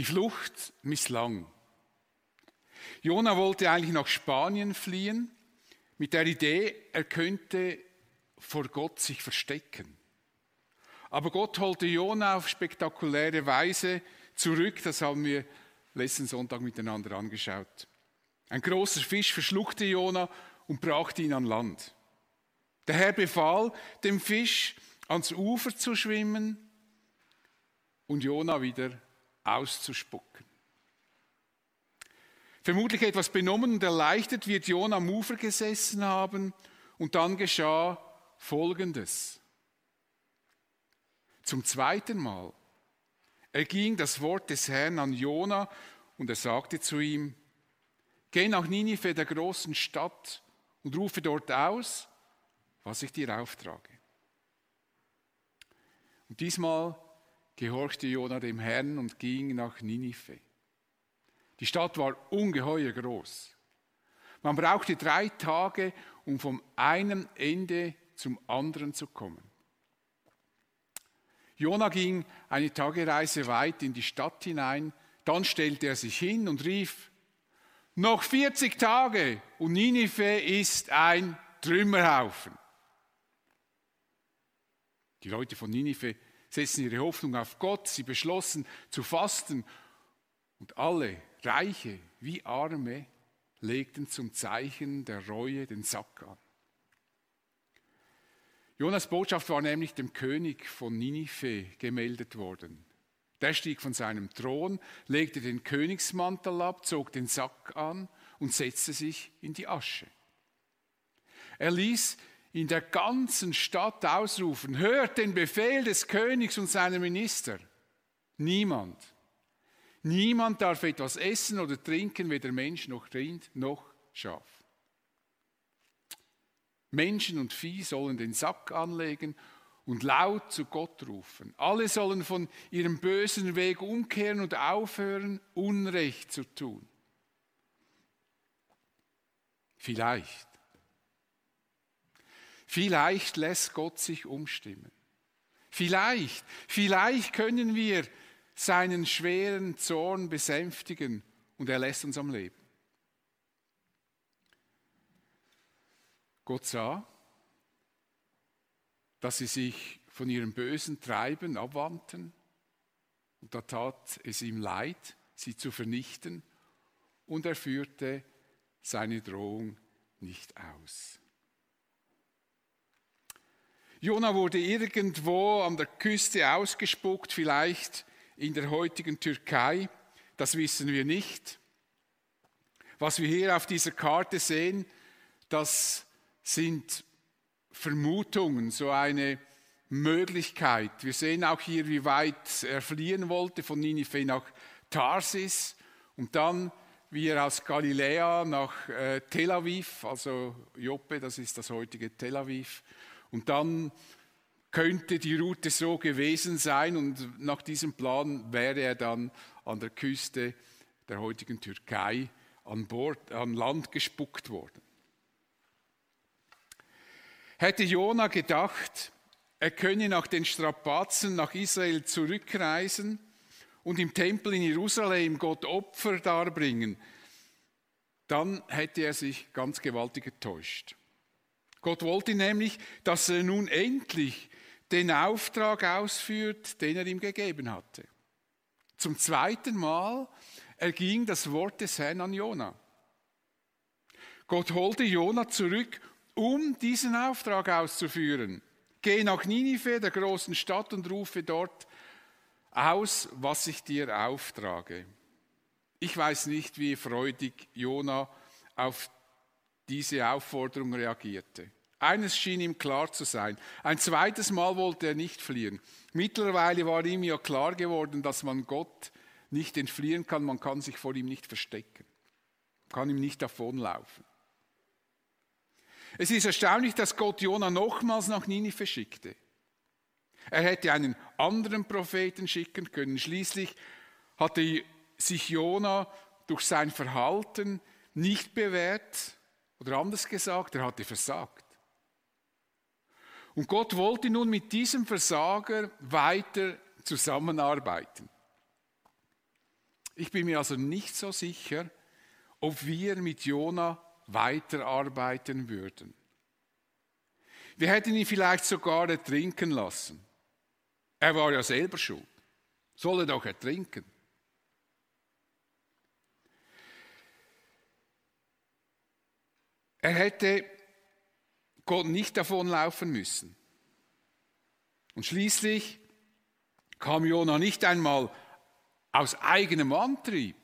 Die Flucht misslang. Jona wollte eigentlich nach Spanien fliehen, mit der Idee, er könnte vor Gott sich verstecken. Aber Gott holte Jona auf spektakuläre Weise zurück, das haben wir letzten Sonntag miteinander angeschaut. Ein großer Fisch verschluckte Jona und brachte ihn an Land. Der Herr befahl dem Fisch, ans Ufer zu schwimmen und Jona wieder auszuspucken. Vermutlich etwas benommen und erleichtert wird Jona am Ufer gesessen haben und dann geschah Folgendes. Zum zweiten Mal erging das Wort des Herrn an Jona und er sagte zu ihm, Geh nach Ninive, der großen Stadt, und rufe dort aus, was ich dir auftrage. Und diesmal gehorchte Jona dem Herrn und ging nach Ninive. Die Stadt war ungeheuer groß. Man brauchte drei Tage, um vom einen Ende zum anderen zu kommen. Jona ging eine Tagereise weit in die Stadt hinein, dann stellte er sich hin und rief, noch 40 Tage und Ninive ist ein Trümmerhaufen. Die Leute von Ninive setzten ihre Hoffnung auf Gott, sie beschlossen zu fasten und alle, Reiche wie Arme, legten zum Zeichen der Reue den Sack an. Jonas Botschaft war nämlich dem König von Ninive gemeldet worden. Der stieg von seinem Thron, legte den Königsmantel ab, zog den Sack an und setzte sich in die Asche. Er ließ in der ganzen Stadt ausrufen, hört den Befehl des Königs und seiner Minister. Niemand, niemand darf etwas essen oder trinken, weder Mensch noch Rind noch Schaf. Menschen und Vieh sollen den Sack anlegen und laut zu Gott rufen. Alle sollen von ihrem bösen Weg umkehren und aufhören, Unrecht zu tun. Vielleicht, vielleicht lässt Gott sich umstimmen. Vielleicht, vielleicht können wir seinen schweren Zorn besänftigen und er lässt uns am Leben. Gott sah, dass sie sich von ihrem bösen Treiben abwandten und da tat es ihm leid, sie zu vernichten und er führte seine Drohung nicht aus. Jona wurde irgendwo an der Küste ausgespuckt, vielleicht in der heutigen Türkei, das wissen wir nicht. Was wir hier auf dieser Karte sehen, das sind Vermutungen, so eine Möglichkeit. Wir sehen auch hier, wie weit er fliehen wollte, von Ninive nach Tarsis und dann, wie er aus Galiläa nach äh, Tel Aviv, also Joppe, das ist das heutige Tel Aviv, und dann könnte die Route so gewesen sein und nach diesem Plan wäre er dann an der Küste der heutigen Türkei an Bord, an Land gespuckt worden. Hätte Jona gedacht, er könne nach den Strapazen nach Israel zurückreisen und im Tempel in Jerusalem Gott Opfer darbringen, dann hätte er sich ganz gewaltig getäuscht. Gott wollte nämlich, dass er nun endlich den Auftrag ausführt, den er ihm gegeben hatte. Zum zweiten Mal erging das Wort des Herrn an Jona. Gott holte Jona zurück um diesen Auftrag auszuführen. Geh nach Ninive, der großen Stadt, und rufe dort aus, was ich dir auftrage. Ich weiß nicht, wie freudig Jona auf diese Aufforderung reagierte. Eines schien ihm klar zu sein. Ein zweites Mal wollte er nicht fliehen. Mittlerweile war ihm ja klar geworden, dass man Gott nicht entfliehen kann, man kann sich vor ihm nicht verstecken, kann ihm nicht davonlaufen. Es ist erstaunlich, dass Gott Jona nochmals nach Ninive schickte. Er hätte einen anderen Propheten schicken können. Schließlich hatte sich Jona durch sein Verhalten nicht bewährt oder anders gesagt, er hatte versagt. Und Gott wollte nun mit diesem Versager weiter zusammenarbeiten. Ich bin mir also nicht so sicher, ob wir mit Jona weiterarbeiten würden. Wir hätten ihn vielleicht sogar ertrinken lassen. Er war ja selber schuld. Soll er doch ertrinken. Er hätte Gott nicht davonlaufen müssen. Und schließlich kam Jona nicht einmal aus eigenem Antrieb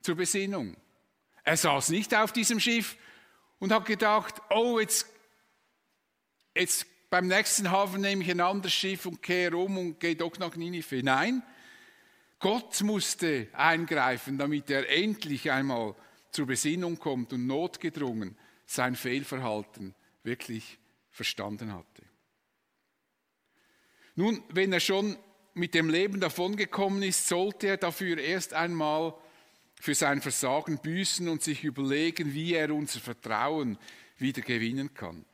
zur Besinnung. Er saß nicht auf diesem Schiff und hat gedacht, oh, jetzt, jetzt beim nächsten Hafen nehme ich ein anderes Schiff und kehre um und gehe doch nach Ninive. Nein, Gott musste eingreifen, damit er endlich einmal zur Besinnung kommt und notgedrungen sein Fehlverhalten wirklich verstanden hatte. Nun, wenn er schon mit dem Leben davongekommen ist, sollte er dafür erst einmal für sein Versagen büßen und sich überlegen, wie er unser Vertrauen wieder gewinnen kann.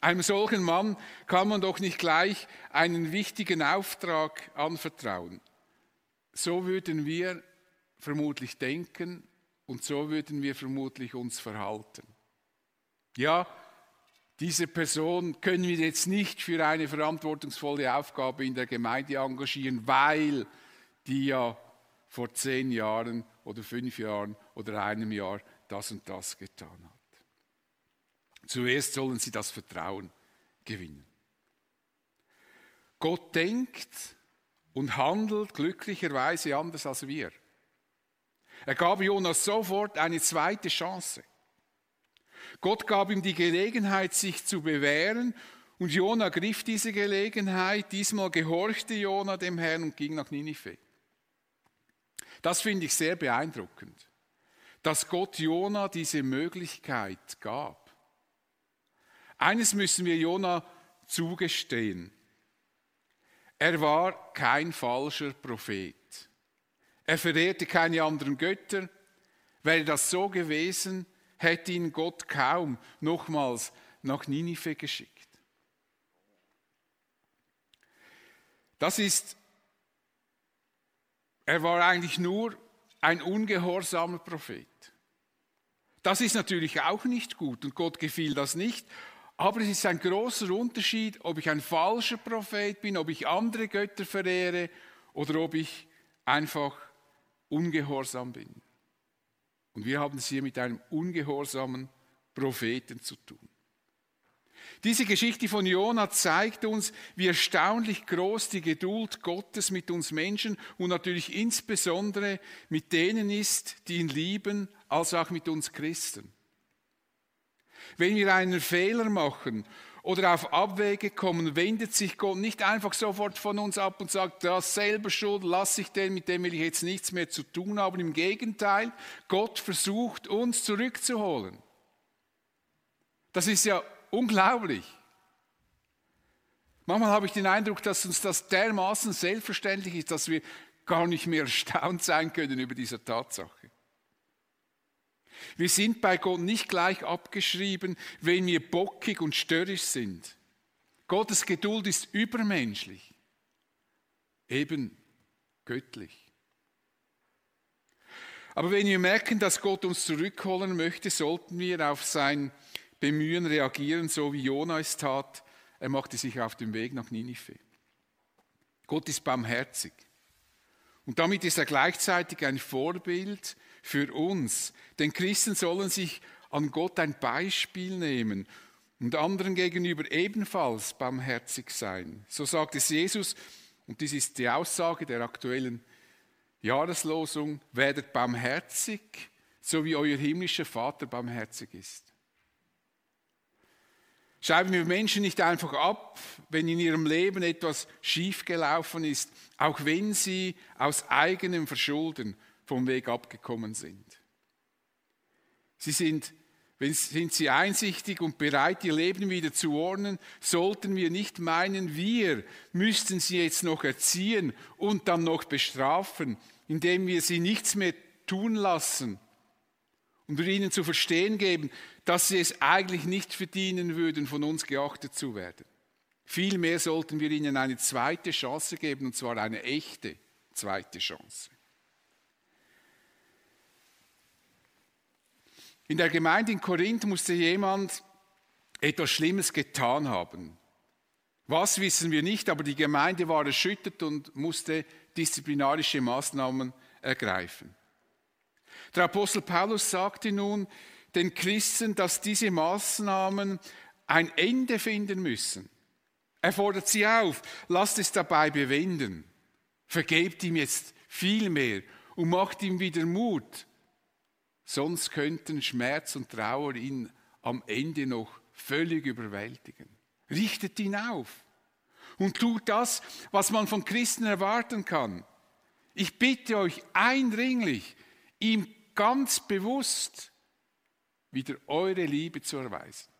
Einem solchen Mann kann man doch nicht gleich einen wichtigen Auftrag anvertrauen. So würden wir vermutlich denken und so würden wir vermutlich uns verhalten. Ja, diese Person können wir jetzt nicht für eine verantwortungsvolle Aufgabe in der Gemeinde engagieren, weil die ja vor zehn Jahren oder fünf Jahren oder einem Jahr das und das getan hat. Zuerst sollen sie das Vertrauen gewinnen. Gott denkt und handelt glücklicherweise anders als wir. Er gab Jonas sofort eine zweite Chance. Gott gab ihm die Gelegenheit, sich zu bewähren, und Jona griff diese Gelegenheit. Diesmal gehorchte Jona dem Herrn und ging nach Ninive. Das finde ich sehr beeindruckend, dass Gott Jona diese Möglichkeit gab. Eines müssen wir Jona zugestehen. Er war kein falscher Prophet. Er verehrte keine anderen Götter. Wäre das so gewesen, hätte ihn Gott kaum nochmals nach Ninive geschickt. Das ist, er war eigentlich nur ein ungehorsamer Prophet. Das ist natürlich auch nicht gut und Gott gefiel das nicht. Aber es ist ein großer Unterschied, ob ich ein falscher Prophet bin, ob ich andere Götter verehre oder ob ich einfach ungehorsam bin. Und wir haben es hier mit einem ungehorsamen Propheten zu tun. Diese Geschichte von Jona zeigt uns, wie erstaunlich groß die Geduld Gottes mit uns Menschen und natürlich insbesondere mit denen ist, die ihn lieben, als auch mit uns Christen. Wenn wir einen Fehler machen oder auf Abwege kommen, wendet sich Gott nicht einfach sofort von uns ab und sagt, das selber schuld, lass ich den, mit dem will ich jetzt nichts mehr zu tun haben. Im Gegenteil, Gott versucht uns zurückzuholen. Das ist ja unglaublich. Manchmal habe ich den Eindruck, dass uns das dermaßen selbstverständlich ist, dass wir gar nicht mehr erstaunt sein können über diese Tatsache. Wir sind bei Gott nicht gleich abgeschrieben, wenn wir bockig und störrisch sind. Gottes Geduld ist übermenschlich, eben göttlich. Aber wenn wir merken, dass Gott uns zurückholen möchte, sollten wir auf sein Bemühen reagieren, so wie Jona es tat. Er machte sich auf den Weg nach Ninive. Gott ist barmherzig. Und damit ist er gleichzeitig ein Vorbild für uns. Denn Christen sollen sich an Gott ein Beispiel nehmen und anderen gegenüber ebenfalls barmherzig sein. So sagt es Jesus, und dies ist die Aussage der aktuellen Jahreslosung, werdet barmherzig, so wie euer himmlischer Vater barmherzig ist. Schreiben wir Menschen nicht einfach ab, wenn in ihrem Leben etwas schiefgelaufen ist, auch wenn sie aus eigenem Verschulden vom Weg abgekommen sind. Sie sind, sind sie einsichtig und bereit, ihr Leben wieder zu ordnen, sollten wir nicht meinen, wir müssten sie jetzt noch erziehen und dann noch bestrafen, indem wir sie nichts mehr tun lassen und ihnen zu verstehen geben, dass sie es eigentlich nicht verdienen würden, von uns geachtet zu werden. Vielmehr sollten wir ihnen eine zweite Chance geben, und zwar eine echte zweite Chance. In der Gemeinde in Korinth musste jemand etwas Schlimmes getan haben. Was wissen wir nicht, aber die Gemeinde war erschüttert und musste disziplinarische Maßnahmen ergreifen. Der Apostel Paulus sagte nun den Christen, dass diese Maßnahmen ein Ende finden müssen. Er fordert sie auf, lasst es dabei bewenden. Vergebt ihm jetzt viel mehr und macht ihm wieder Mut. Sonst könnten Schmerz und Trauer ihn am Ende noch völlig überwältigen. Richtet ihn auf und tut das, was man von Christen erwarten kann. Ich bitte euch eindringlich, ihm ganz bewusst wieder eure Liebe zu erweisen.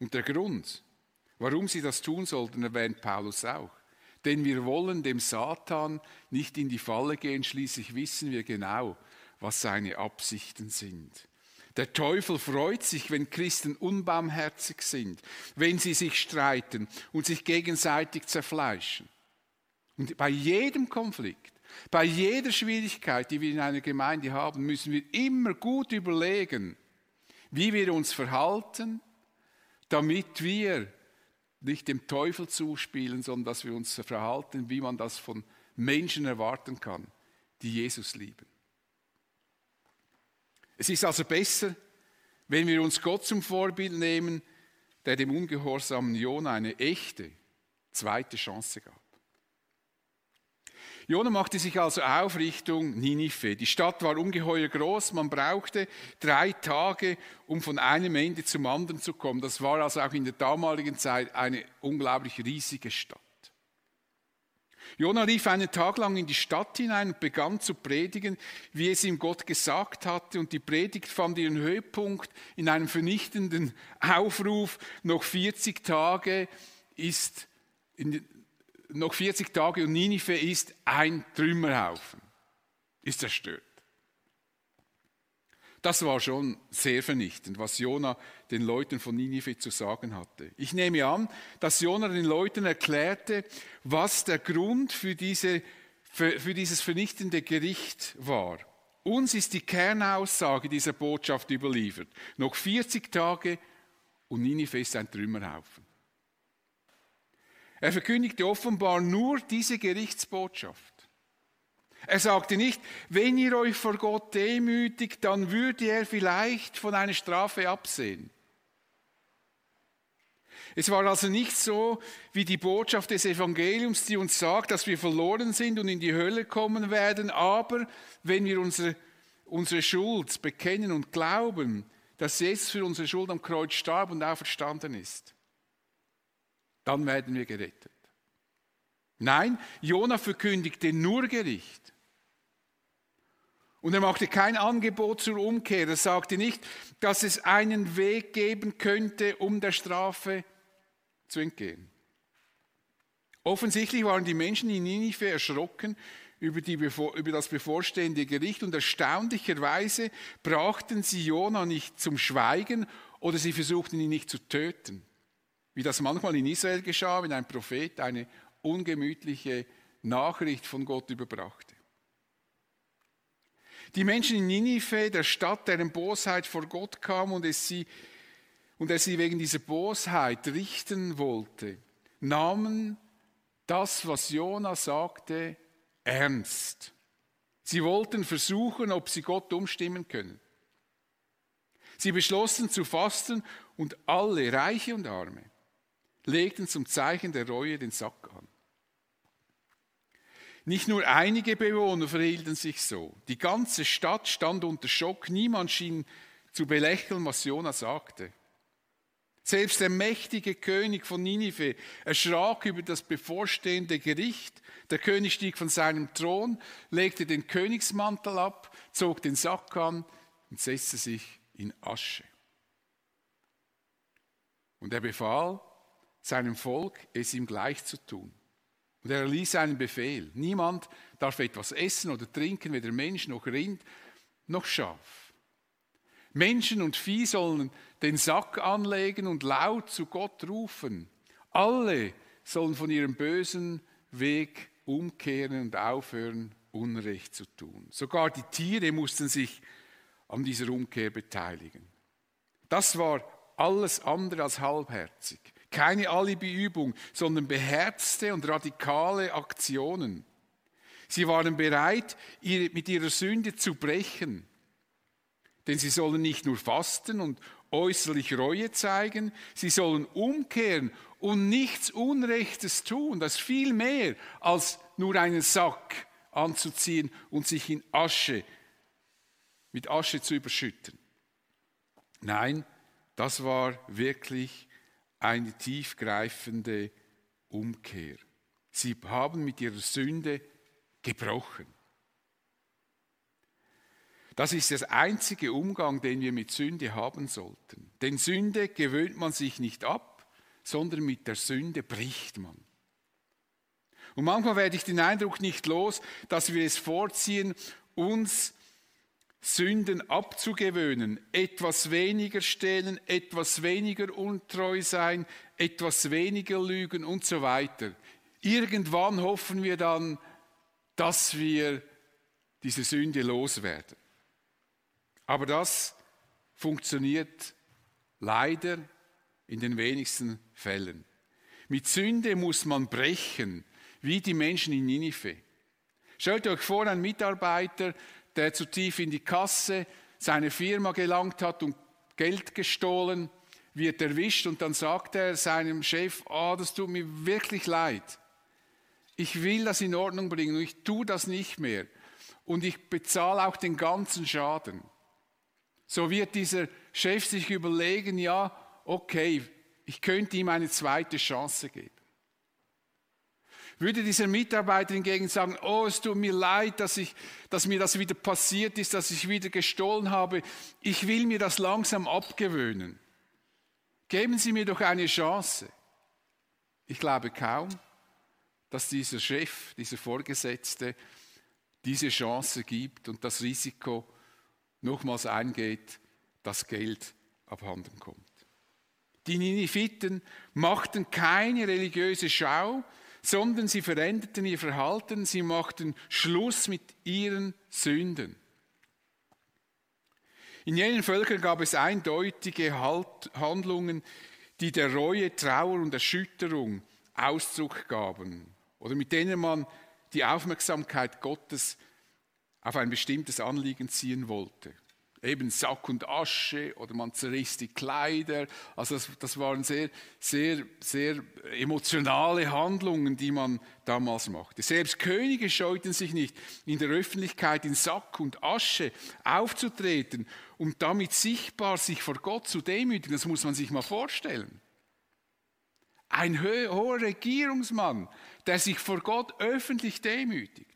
Und der Grund, warum sie das tun sollten, erwähnt Paulus auch. Denn wir wollen dem Satan nicht in die Falle gehen, schließlich wissen wir genau, was seine Absichten sind. Der Teufel freut sich, wenn Christen unbarmherzig sind, wenn sie sich streiten und sich gegenseitig zerfleischen. Und bei jedem Konflikt, bei jeder Schwierigkeit, die wir in einer Gemeinde haben, müssen wir immer gut überlegen, wie wir uns verhalten, damit wir nicht dem Teufel zuspielen, sondern dass wir uns verhalten, wie man das von Menschen erwarten kann, die Jesus lieben. Es ist also besser, wenn wir uns Gott zum Vorbild nehmen, der dem ungehorsamen Jona eine echte zweite Chance gab. Jona machte sich also auf Richtung Ninive. Die Stadt war ungeheuer groß, man brauchte drei Tage, um von einem Ende zum anderen zu kommen. Das war also auch in der damaligen Zeit eine unglaublich riesige Stadt. Jona rief einen Tag lang in die Stadt hinein und begann zu predigen, wie es ihm Gott gesagt hatte. Und die Predigt fand ihren Höhepunkt in einem vernichtenden Aufruf. Noch 40 Tage ist, noch 40 Tage und Ninive ist ein Trümmerhaufen, ist zerstört. Das war schon sehr vernichtend, was Jona den Leuten von Ninive zu sagen hatte. Ich nehme an, dass Jona den Leuten erklärte, was der Grund für, diese, für, für dieses vernichtende Gericht war. Uns ist die Kernaussage dieser Botschaft überliefert. Noch 40 Tage und Ninive ist ein Trümmerhaufen. Er verkündigte offenbar nur diese Gerichtsbotschaft. Er sagte nicht, wenn ihr euch vor Gott demütigt, dann würde er vielleicht von einer Strafe absehen. Es war also nicht so wie die Botschaft des Evangeliums, die uns sagt, dass wir verloren sind und in die Hölle kommen werden, aber wenn wir unsere, unsere Schuld bekennen und glauben, dass Jesus für unsere Schuld am Kreuz starb und auferstanden ist, dann werden wir gerettet. Nein, Jona verkündigte nur Gericht. Und er machte kein Angebot zur Umkehr. Er sagte nicht, dass es einen Weg geben könnte, um der Strafe zu entgehen. Offensichtlich waren die Menschen in Ninive erschrocken über, die, über, das bevorstehende Gericht und erstaunlicherweise brachten sie Jona nicht zum Schweigen oder sie versuchten ihn nicht zu töten. Wie das manchmal in Israel geschah, wenn ein Prophet eine ungemütliche Nachricht von Gott überbrachte. Die Menschen in Ninive, der Stadt, deren Bosheit vor Gott kam und, es sie, und er sie wegen dieser Bosheit richten wollte, nahmen das, was Jona sagte, ernst. Sie wollten versuchen, ob sie Gott umstimmen können. Sie beschlossen zu fasten und alle, Reiche und Arme, legten zum Zeichen der Reue den Sack an. Nicht nur einige Bewohner verhielten sich so. Die ganze Stadt stand unter Schock. Niemand schien zu belächeln, was Jona sagte. Selbst der mächtige König von Ninive erschrak über das bevorstehende Gericht. Der König stieg von seinem Thron, legte den Königsmantel ab, zog den Sack an und setzte sich in Asche. Und er befahl seinem Volk, es ihm gleich zu tun. Und er erließ einen Befehl. Niemand darf etwas essen oder trinken, weder Mensch noch Rind noch Schaf. Menschen und Vieh sollen den Sack anlegen und laut zu Gott rufen. Alle sollen von ihrem bösen Weg umkehren und aufhören, Unrecht zu tun. Sogar die Tiere mussten sich an dieser Umkehr beteiligen. Das war alles andere als halbherzig. Keine Alibi-Übung, sondern beherzte und radikale Aktionen. Sie waren bereit, mit ihrer Sünde zu brechen. Denn sie sollen nicht nur fasten und äußerlich Reue zeigen, sie sollen umkehren und nichts Unrechtes tun. Das ist viel mehr als nur einen Sack anzuziehen und sich in Asche, mit Asche zu überschütten. Nein, das war wirklich eine tiefgreifende Umkehr. Sie haben mit ihrer Sünde gebrochen. Das ist der einzige Umgang, den wir mit Sünde haben sollten. Denn Sünde gewöhnt man sich nicht ab, sondern mit der Sünde bricht man. Und manchmal werde ich den Eindruck nicht los, dass wir es vorziehen, uns Sünden abzugewöhnen, etwas weniger stehlen, etwas weniger untreu sein, etwas weniger lügen und so weiter. Irgendwann hoffen wir dann, dass wir diese Sünde loswerden. Aber das funktioniert leider in den wenigsten Fällen. Mit Sünde muss man brechen, wie die Menschen in Ninive. Stellt euch vor, ein Mitarbeiter, der zu tief in die Kasse seiner Firma gelangt hat und Geld gestohlen, wird erwischt und dann sagt er seinem Chef, oh, das tut mir wirklich leid. Ich will das in Ordnung bringen und ich tue das nicht mehr. Und ich bezahle auch den ganzen Schaden. So wird dieser Chef sich überlegen, ja, okay, ich könnte ihm eine zweite Chance geben. Würde dieser Mitarbeiter hingegen sagen, oh, es tut mir leid, dass, ich, dass mir das wieder passiert ist, dass ich wieder gestohlen habe, ich will mir das langsam abgewöhnen. Geben Sie mir doch eine Chance. Ich glaube kaum, dass dieser Chef, dieser Vorgesetzte diese Chance gibt und das Risiko nochmals eingeht, dass Geld abhanden kommt. Die Niniviten machten keine religiöse Schau, sondern sie veränderten ihr Verhalten, sie machten Schluss mit ihren Sünden. In jenen Völkern gab es eindeutige Handlungen, die der Reue, Trauer und Erschütterung Ausdruck gaben oder mit denen man die Aufmerksamkeit Gottes auf ein bestimmtes Anliegen ziehen wollte. Eben Sack und Asche oder man zerriss die Kleider. Also das, das waren sehr, sehr, sehr emotionale Handlungen, die man damals machte. Selbst Könige scheuten sich nicht, in der Öffentlichkeit in Sack und Asche aufzutreten und damit sichtbar sich vor Gott zu demütigen. Das muss man sich mal vorstellen. Ein hoher Regierungsmann, der sich vor Gott öffentlich demütigt.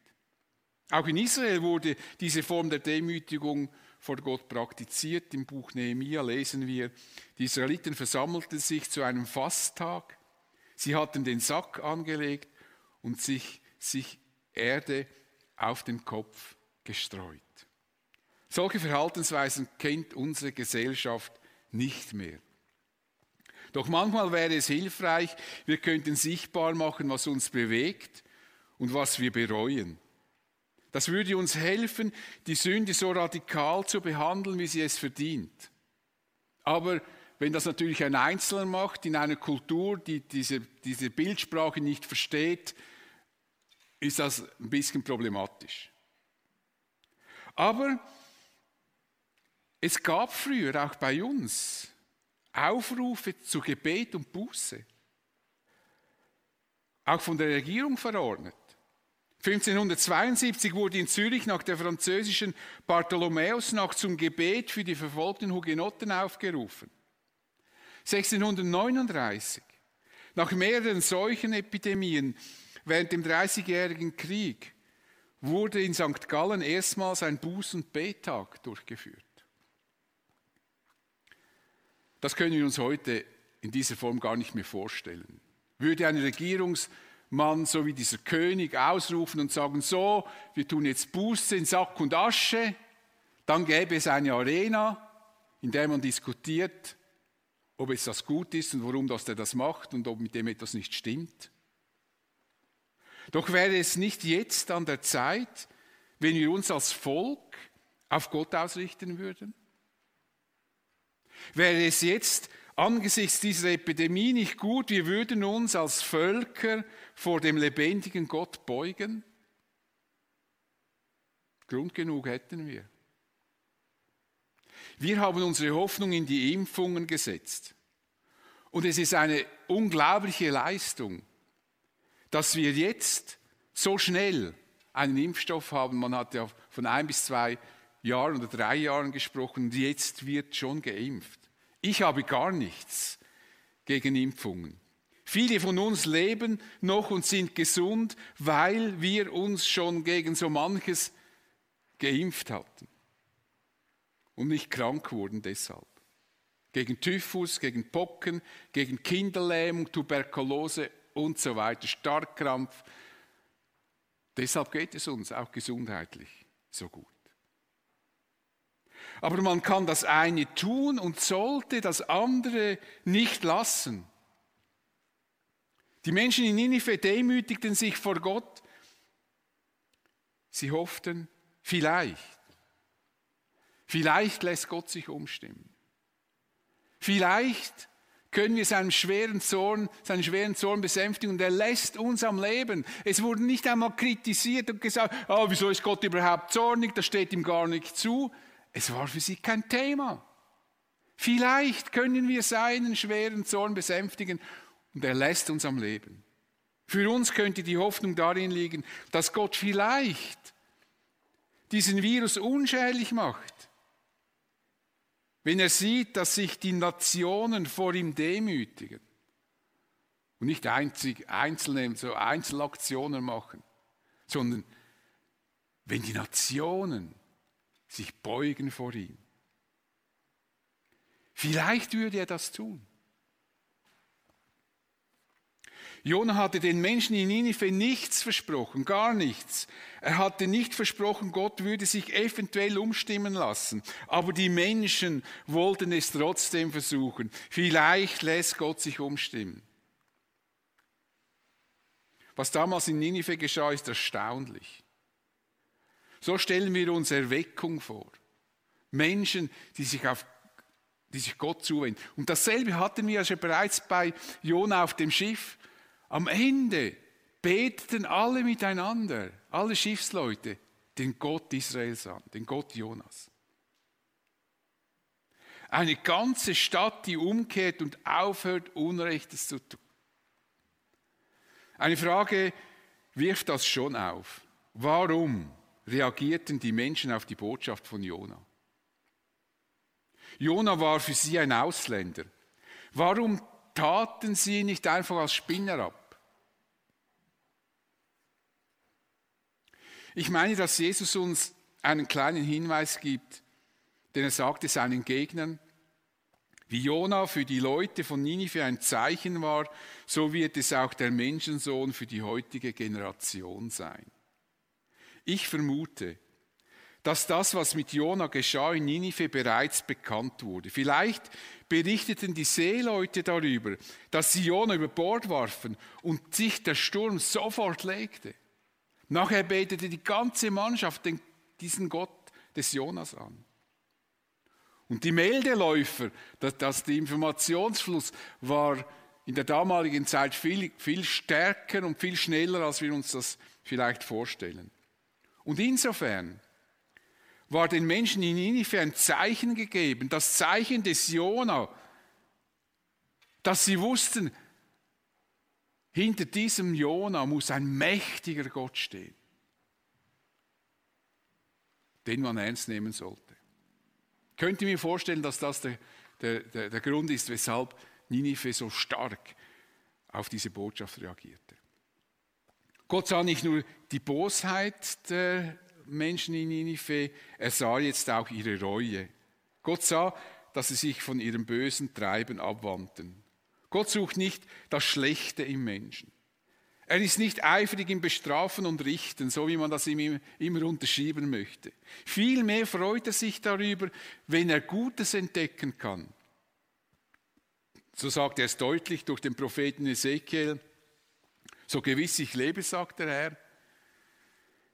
Auch in Israel wurde diese Form der Demütigung vor Gott praktiziert. Im Buch Nehemia lesen wir, die Israeliten versammelten sich zu einem Fasttag. Sie hatten den Sack angelegt und sich, sich Erde auf den Kopf gestreut. Solche Verhaltensweisen kennt unsere Gesellschaft nicht mehr. Doch manchmal wäre es hilfreich, wir könnten sichtbar machen, was uns bewegt und was wir bereuen. Das würde uns helfen, die Sünde so radikal zu behandeln, wie sie es verdient. Aber wenn das natürlich ein Einzelner macht, in einer Kultur, die diese, diese Bildsprache nicht versteht, ist das ein bisschen problematisch. Aber es gab früher auch bei uns Aufrufe zu Gebet und Buße. Auch von der Regierung verordnet. 1572 wurde in Zürich nach der französischen Bartholomäusnacht zum Gebet für die verfolgten Hugenotten aufgerufen. 1639, nach mehreren Seuchenepidemien während dem Dreißigjährigen Krieg, wurde in St. Gallen erstmals ein Buß- und Betag durchgeführt. Das können wir uns heute in dieser Form gar nicht mehr vorstellen. Würde eine Regierungs- man so wie dieser König ausrufen und sagen, so, wir tun jetzt Buße in Sack und Asche, dann gäbe es eine Arena, in der man diskutiert, ob es das gut ist und warum das der das macht und ob mit dem etwas nicht stimmt. Doch wäre es nicht jetzt an der Zeit, wenn wir uns als Volk auf Gott ausrichten würden? Wäre es jetzt angesichts dieser Epidemie nicht gut, wir würden uns als Völker vor dem lebendigen Gott beugen? Grund genug hätten wir. Wir haben unsere Hoffnung in die Impfungen gesetzt. Und es ist eine unglaubliche Leistung, dass wir jetzt so schnell einen Impfstoff haben. Man hat ja von ein bis zwei Jahren oder drei Jahren gesprochen jetzt wird schon geimpft. Ich habe gar nichts gegen Impfungen. Viele von uns leben noch und sind gesund, weil wir uns schon gegen so manches geimpft hatten und nicht krank wurden deshalb. Gegen Typhus, gegen Pocken, gegen Kinderlähmung, Tuberkulose und so weiter, Starkkrampf. Deshalb geht es uns auch gesundheitlich so gut. Aber man kann das eine tun und sollte das andere nicht lassen. Die Menschen in Ninive demütigten sich vor Gott. Sie hofften, vielleicht, vielleicht lässt Gott sich umstimmen. Vielleicht können wir seinen schweren Zorn, seinen schweren Zorn besänftigen und er lässt uns am Leben. Es wurde nicht einmal kritisiert und gesagt, oh, wieso ist Gott überhaupt zornig, das steht ihm gar nicht zu. Es war für sie kein Thema. Vielleicht können wir seinen schweren Zorn besänftigen und er lässt uns am Leben. Für uns könnte die Hoffnung darin liegen, dass Gott vielleicht diesen Virus unschädlich macht, wenn er sieht, dass sich die Nationen vor ihm demütigen und nicht einzig, einzelne so Einzelaktionen machen, sondern wenn die Nationen sich beugen vor ihm. Vielleicht würde er das tun. Jona hatte den Menschen in Ninive nichts versprochen, gar nichts. Er hatte nicht versprochen, Gott würde sich eventuell umstimmen lassen. Aber die Menschen wollten es trotzdem versuchen. Vielleicht lässt Gott sich umstimmen. Was damals in Ninive geschah, ist erstaunlich. So stellen wir uns Erweckung vor. Menschen, die sich auf die sich Gott zuwenden. Und dasselbe hatten wir ja schon bereits bei Jona auf dem Schiff. Am Ende beteten alle miteinander, alle Schiffsleute, den Gott Israels an, den Gott Jonas. Eine ganze Stadt, die umkehrt und aufhört, Unrechtes zu tun. Eine Frage wirft das schon auf. Warum reagierten die Menschen auf die Botschaft von Jona? Jona war für sie ein Ausländer. Warum taten sie nicht einfach als Spinner ab? Ich meine, dass Jesus uns einen kleinen Hinweis gibt, denn er sagte seinen Gegnern, wie Jona für die Leute von Ninive ein Zeichen war, so wird es auch der Menschensohn für die heutige Generation sein. Ich vermute, dass das, was mit Jona geschah in Ninive, bereits bekannt wurde. Vielleicht berichteten die Seeleute darüber, dass sie Jona über Bord warfen und sich der Sturm sofort legte. Nachher betete die ganze Mannschaft diesen Gott des Jonas an. Und die Meldeläufer, dass, dass der Informationsfluss war in der damaligen Zeit viel, viel stärker und viel schneller, als wir uns das vielleicht vorstellen. Und insofern war den Menschen in Ninive ein Zeichen gegeben, das Zeichen des Jona, dass sie wussten, hinter diesem Jona muss ein mächtiger Gott stehen, den man ernst nehmen sollte. Könnt ihr mir vorstellen, dass das der, der, der, der Grund ist, weshalb Ninive so stark auf diese Botschaft reagierte? Gott sah nicht nur die Bosheit der Menschen in Ninive, er sah jetzt auch ihre Reue. Gott sah, dass sie sich von ihrem bösen Treiben abwandten. Gott sucht nicht das Schlechte im Menschen. Er ist nicht eifrig im Bestrafen und Richten, so wie man das ihm immer unterschieben möchte. Vielmehr freut er sich darüber, wenn er Gutes entdecken kann. So sagt er es deutlich durch den Propheten Ezekiel. So gewiss ich lebe, sagt der Herr,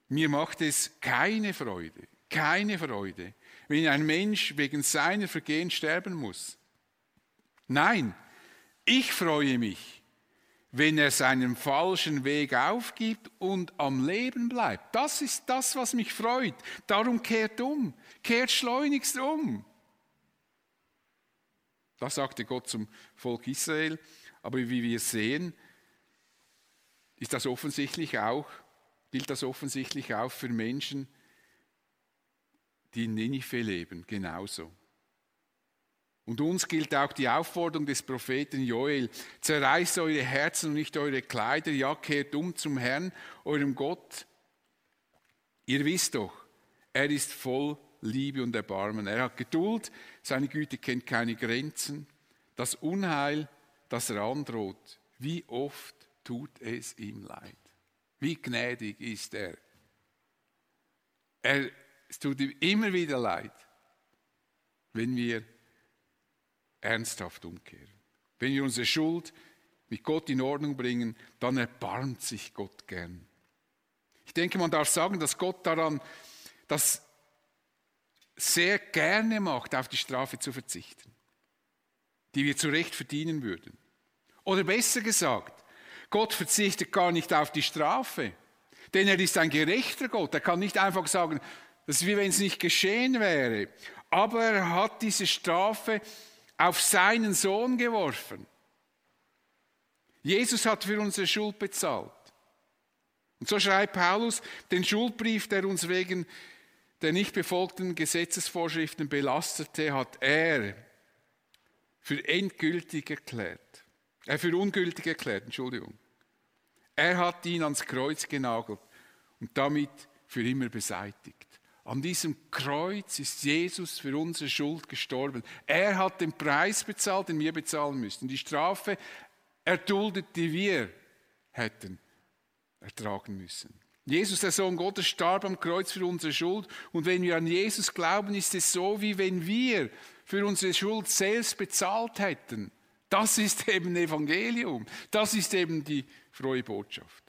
Mir macht es keine Freude, keine Freude, wenn ein Mensch wegen seiner Vergehen sterben muss. Nein, ich freue mich, wenn er seinen falschen Weg aufgibt und am Leben bleibt. Das ist das, was mich freut. Darum kehrt um, kehrt schleunigst um. Das sagte Gott zum Volk Israel. Aber wie wir sehen, ist das offensichtlich auch, gilt das offensichtlich auch für Menschen, die in Ninive leben, genauso. Und uns gilt auch die Aufforderung des Propheten Joel, zerreißt eure Herzen und nicht eure Kleider, ja, kehrt um zum Herrn, eurem Gott. Ihr wisst doch, er ist voll Liebe und Erbarmen. Er hat Geduld, seine Güte kennt keine Grenzen. Das Unheil, das er androht, wie oft tut es ihm leid. Wie gnädig ist er. er es tut ihm immer wieder leid, wenn wir ernsthaft umkehren. Wenn wir unsere Schuld mit Gott in Ordnung bringen, dann erbarmt sich Gott gern. Ich denke, man darf sagen, dass Gott daran das sehr gerne macht, auf die Strafe zu verzichten, die wir zu Recht verdienen würden. Oder besser gesagt, Gott verzichtet gar nicht auf die Strafe, denn er ist ein gerechter Gott. Er kann nicht einfach sagen, das ist wie wenn es nicht geschehen wäre. Aber er hat diese Strafe auf seinen Sohn geworfen. Jesus hat für unsere Schuld bezahlt. Und so schreibt Paulus den Schuldbrief, der uns wegen der nicht befolgten Gesetzesvorschriften belastete, hat er für endgültig erklärt. Er äh, für ungültig erklärt, Entschuldigung. Er hat ihn ans Kreuz genagelt und damit für immer beseitigt. An diesem Kreuz ist Jesus für unsere Schuld gestorben. Er hat den Preis bezahlt, den wir bezahlen müssten. Die Strafe erduldet, die wir hätten ertragen müssen. Jesus, der Sohn Gottes, starb am Kreuz für unsere Schuld. Und wenn wir an Jesus glauben, ist es so, wie wenn wir für unsere Schuld selbst bezahlt hätten. Das ist eben Evangelium. Das ist eben die frohe Botschaft.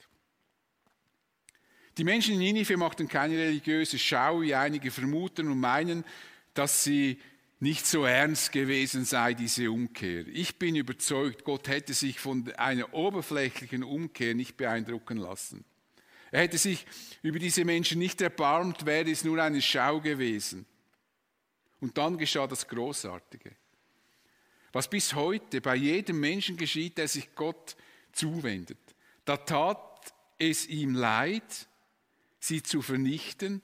Die Menschen in Ninive machten keine religiöse Schau, wie einige vermuten und meinen, dass sie nicht so ernst gewesen sei, diese Umkehr. Ich bin überzeugt, Gott hätte sich von einer oberflächlichen Umkehr nicht beeindrucken lassen. Er hätte sich über diese Menschen nicht erbarmt, wäre es nur eine Schau gewesen. Und dann geschah das Großartige. Was bis heute bei jedem Menschen geschieht, der sich Gott zuwendet. Da tat es ihm leid, sie zu vernichten,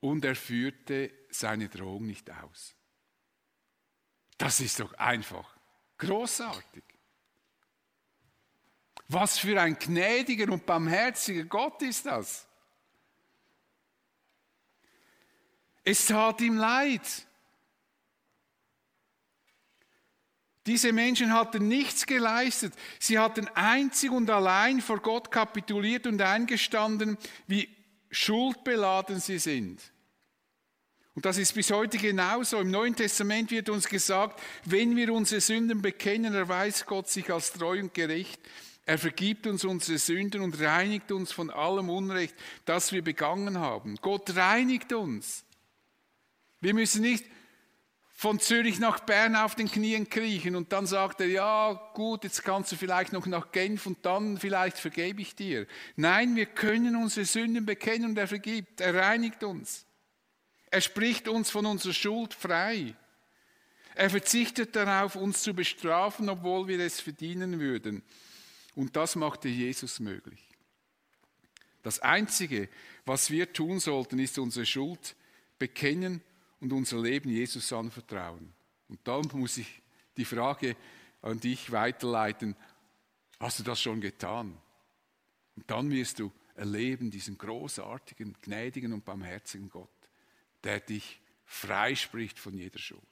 und er führte seine Drohung nicht aus. Das ist doch einfach großartig. Was für ein gnädiger und barmherziger Gott ist das. Es tat ihm leid. Diese Menschen hatten nichts geleistet. Sie hatten einzig und allein vor Gott kapituliert und eingestanden, wie schuldbeladen sie sind. Und das ist bis heute genauso. Im Neuen Testament wird uns gesagt, wenn wir unsere Sünden bekennen, erweist Gott sich als treu und gerecht. Er vergibt uns unsere Sünden und reinigt uns von allem Unrecht, das wir begangen haben. Gott reinigt uns. Wir müssen nicht von Zürich nach Bern auf den Knien kriechen und dann sagt er, ja gut, jetzt kannst du vielleicht noch nach Genf und dann vielleicht vergebe ich dir. Nein, wir können unsere Sünden bekennen und er vergibt, er reinigt uns. Er spricht uns von unserer Schuld frei. Er verzichtet darauf, uns zu bestrafen, obwohl wir es verdienen würden. Und das machte Jesus möglich. Das Einzige, was wir tun sollten, ist unsere Schuld bekennen und unser Leben Jesus anvertrauen. Und dann muss ich die Frage an dich weiterleiten, hast du das schon getan? Und dann wirst du erleben diesen großartigen, gnädigen und barmherzigen Gott, der dich freispricht von jeder Schuld.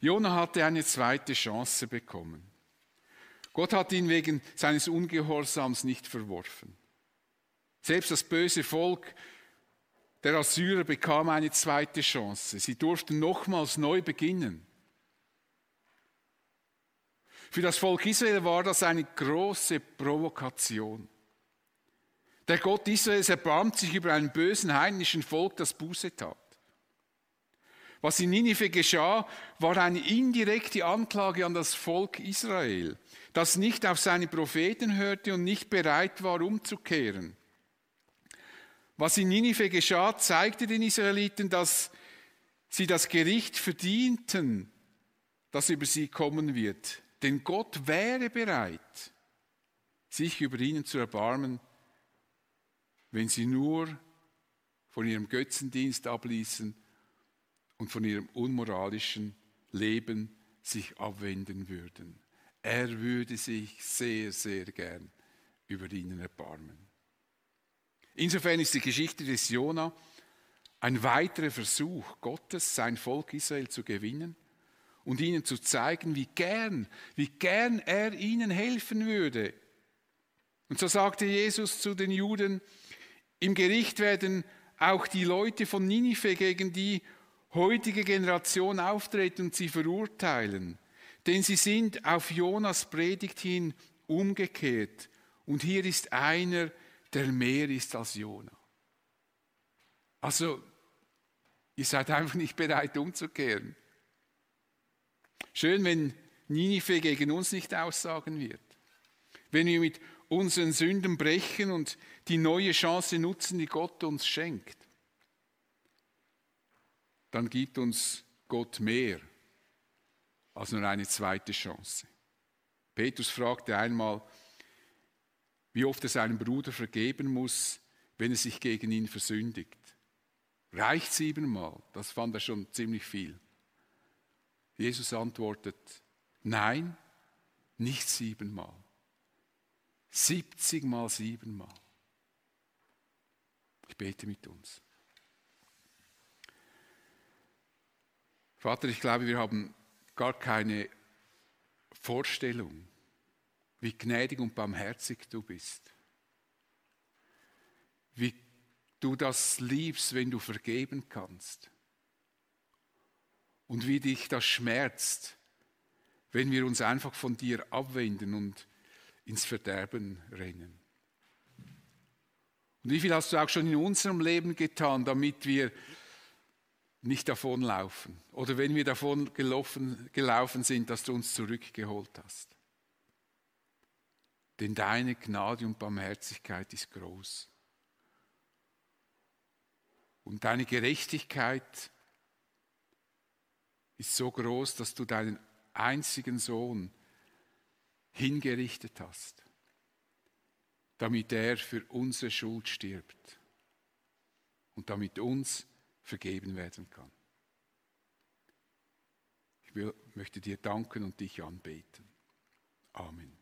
Jona hatte eine zweite Chance bekommen. Gott hat ihn wegen seines Ungehorsams nicht verworfen. Selbst das böse Volk der Assyrer bekam eine zweite Chance. Sie durften nochmals neu beginnen. Für das Volk Israel war das eine große Provokation. Der Gott Israels erbarmt sich über einen bösen heidnischen Volk, das Buße tat. Was in Ninive geschah, war eine indirekte Anklage an das Volk Israel, das nicht auf seine Propheten hörte und nicht bereit war, umzukehren. Was in Ninive geschah, zeigte den Israeliten, dass sie das Gericht verdienten, das über sie kommen wird. Denn Gott wäre bereit, sich über ihnen zu erbarmen, wenn sie nur von ihrem Götzendienst abließen und von ihrem unmoralischen Leben sich abwenden würden. Er würde sich sehr, sehr gern über ihnen erbarmen. Insofern ist die Geschichte des Jona ein weiterer Versuch Gottes, sein Volk Israel zu gewinnen und ihnen zu zeigen, wie gern, wie gern er ihnen helfen würde. Und so sagte Jesus zu den Juden, im Gericht werden auch die Leute von Ninive gegen die heutige Generation auftreten und sie verurteilen, denn sie sind auf Jonas Predigt hin umgekehrt. Und hier ist einer, der mehr ist als Jona. Also, ihr seid einfach nicht bereit umzukehren. Schön, wenn Ninive gegen uns nicht aussagen wird. Wenn wir mit unseren Sünden brechen und die neue Chance nutzen, die Gott uns schenkt, dann gibt uns Gott mehr als nur eine zweite Chance. Petrus fragte einmal, wie oft er seinem Bruder vergeben muss, wenn er sich gegen ihn versündigt. Reicht siebenmal? Das fand er schon ziemlich viel. Jesus antwortet, nein, nicht siebenmal. 70 mal siebenmal. Ich bete mit uns. Vater, ich glaube, wir haben gar keine Vorstellung, wie gnädig und barmherzig du bist. Wie du das liebst, wenn du vergeben kannst. Und wie dich das schmerzt, wenn wir uns einfach von dir abwenden und ins Verderben rennen. Und wie viel hast du auch schon in unserem Leben getan, damit wir nicht davonlaufen? Oder wenn wir davon gelaufen, gelaufen sind, dass du uns zurückgeholt hast? Denn deine Gnade und Barmherzigkeit ist groß. Und deine Gerechtigkeit ist so groß, dass du deinen einzigen Sohn hingerichtet hast, damit er für unsere Schuld stirbt und damit uns vergeben werden kann. Ich will, möchte dir danken und dich anbeten. Amen.